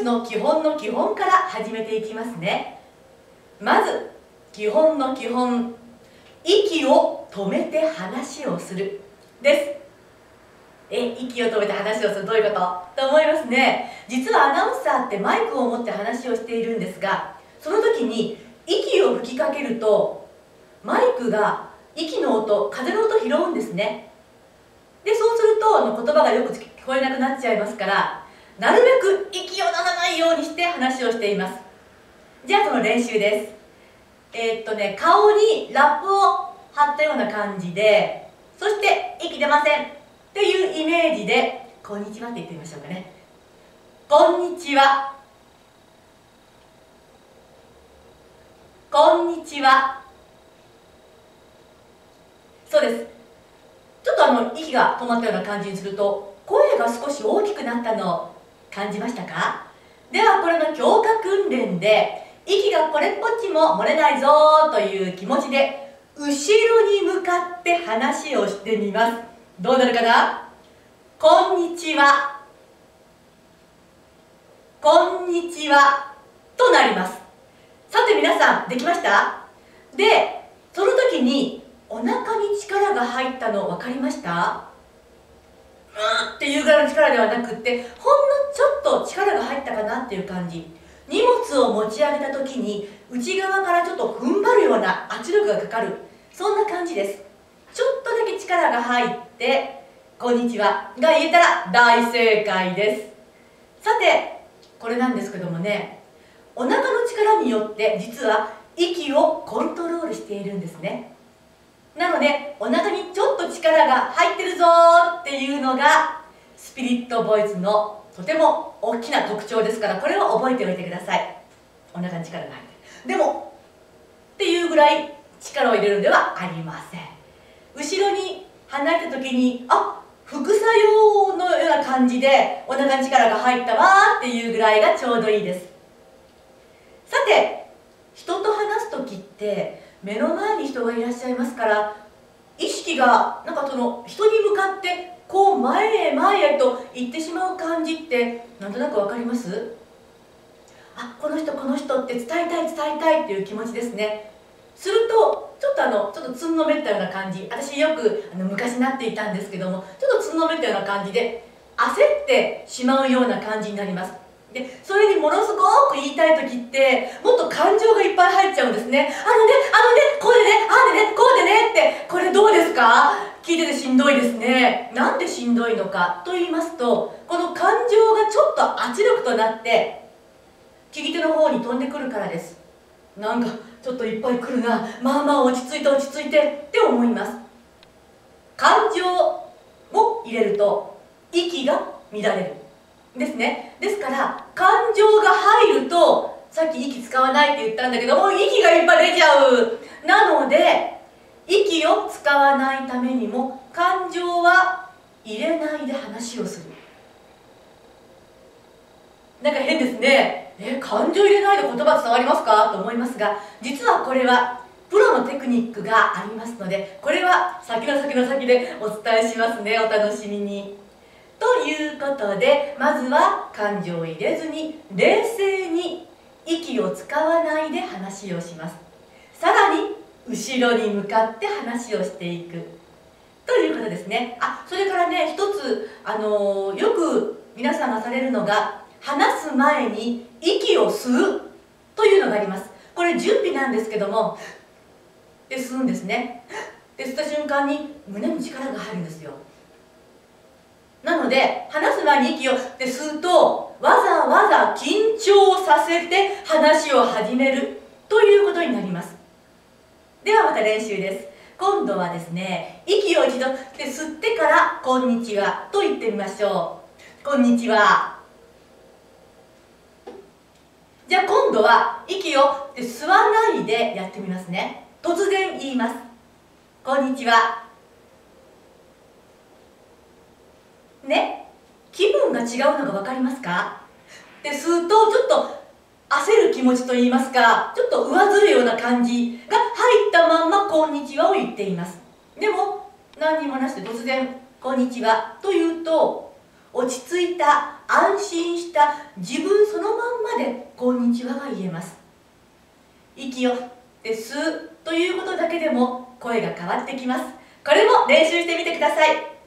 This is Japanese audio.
スの基本の基本から始めていきますね。まず基本の基本。息を止めて話をする。です。え息を止めて話をする。どういうこと？と思いますね。実はアナウンサーってマイクを持って話をしているんですがその時に息を吹きかけるとマイクが息の音風の音拾うんですね。でそうするとあの言葉がよく聞こえなくなっちゃいますからなるべく息を出さないようにして話をしています。じゃあその練習です。えー、っとね顔にラップを貼ったような感じでそして息出ません。っていうイメージで「こんにちは」って言ってみましょうかね「こんにちは」「こんにちは」そうです。ちょっとあの息が止まったような感じにすると声が少し大きくなったの。を感じましたか？ではこれの強化訓練で息がこれっぽっちも漏れないぞという気持ちで後ろに向かって話をしてみます。どうなるかな？こんにちは。こんにちは。となります。さて皆さんできました？でその時にお腹に力が入ったの分かりました？うっていうぐらいの力ではなくってほんのちょっと力が入ったかなっていう感じ。荷物を持ち上げた時に内側からちょっと踏ん張るような圧力がかかる。そんな感じです。ちょっとだけ力が入って「こんにちは」が言えたら大正解です。さてこれなんですけどもね。お腹の力によって実は息をコントロールしているんですね。なのでお腹にちょっと力が入ってるぞっていうのピリットボイスのとても大きな特徴ですからこれを覚えておいてください。お腹に力が入って。でもっていうぐらい力を入れるのではありません。後ろに離れた時にあ副作用のような感じでお腹に力が入ったわっていうぐらいがちょうどいいです。さて人と話す時って目の前に人がいらっしゃいますから意識がなんかその人に向かってこう前へ前へと行ってしまう感じってなんとなく分かります？あこの人この人って伝えたい伝えたいっていう気持ちですね。するとちょっとあのちょっとつんのめったような感じ。私よくあの昔なっていたんですけどもちょっとつんのめったような感じで焦ってしまうような感じになります。でそれにものすごく言いたい時ってもっと感情がいっぱい入っちゃうんですね。あのねあのねこうでねああでねこうでねってこれどうですか？聞いててしんどいですね。なんでしんどいのか？と言いますとこの感情がちょっと圧力となって聞き手の方に飛んでくるからです。なんかちょっといっぱい来るな。まあまあ落ち着いて落ち着いてって思います。感情も入れると息が乱れる。ですね。でから感情が入るとさっき息使わないって言ったんだけども息がいっぱい出ちゃう。なので息を使わないためにも感情は入れないで話をする。なんか変ですね。え感情入れないで言葉伝わりますか？と思いますが実はこれはプロのテクニックがありますのでこれは先の先の先でお伝えしますね。お楽しみに。ということでまずは感情を入れずに冷静に息を使わないで話をします。さらに後ろに向かって話をしていく。ということですね。あそれからね一つ、あのー、よく皆さんがされるのが話す前に息を吸うというのがあります。これ準備なんですけどもで吸うんですね。で吸った瞬間に胸に力が入るんですよ。なので話す前に息をって吸うとわざわざ緊張させて話を始めるということになります。ではまた練習です。今度はですね息を一度で吸ってから「こんにちは」と言ってみましょう。こんにちは。じゃあ今度は息を吸わないでやってみますね。突然言います。こんにちは。ね気分が違うのが分かりますか？で吸うとちょっと焦る気持ちといいますかちょっと上ずるような感じが入ったまんま「こんにちは」を言っています。でも何にもなしで突然「こんにちは」と言うと落ち着いた安心した自分そのまんまで「こんにちは」が言えます。息を吸って吸うということだけでも声が変わってきます。これも練習してみてください。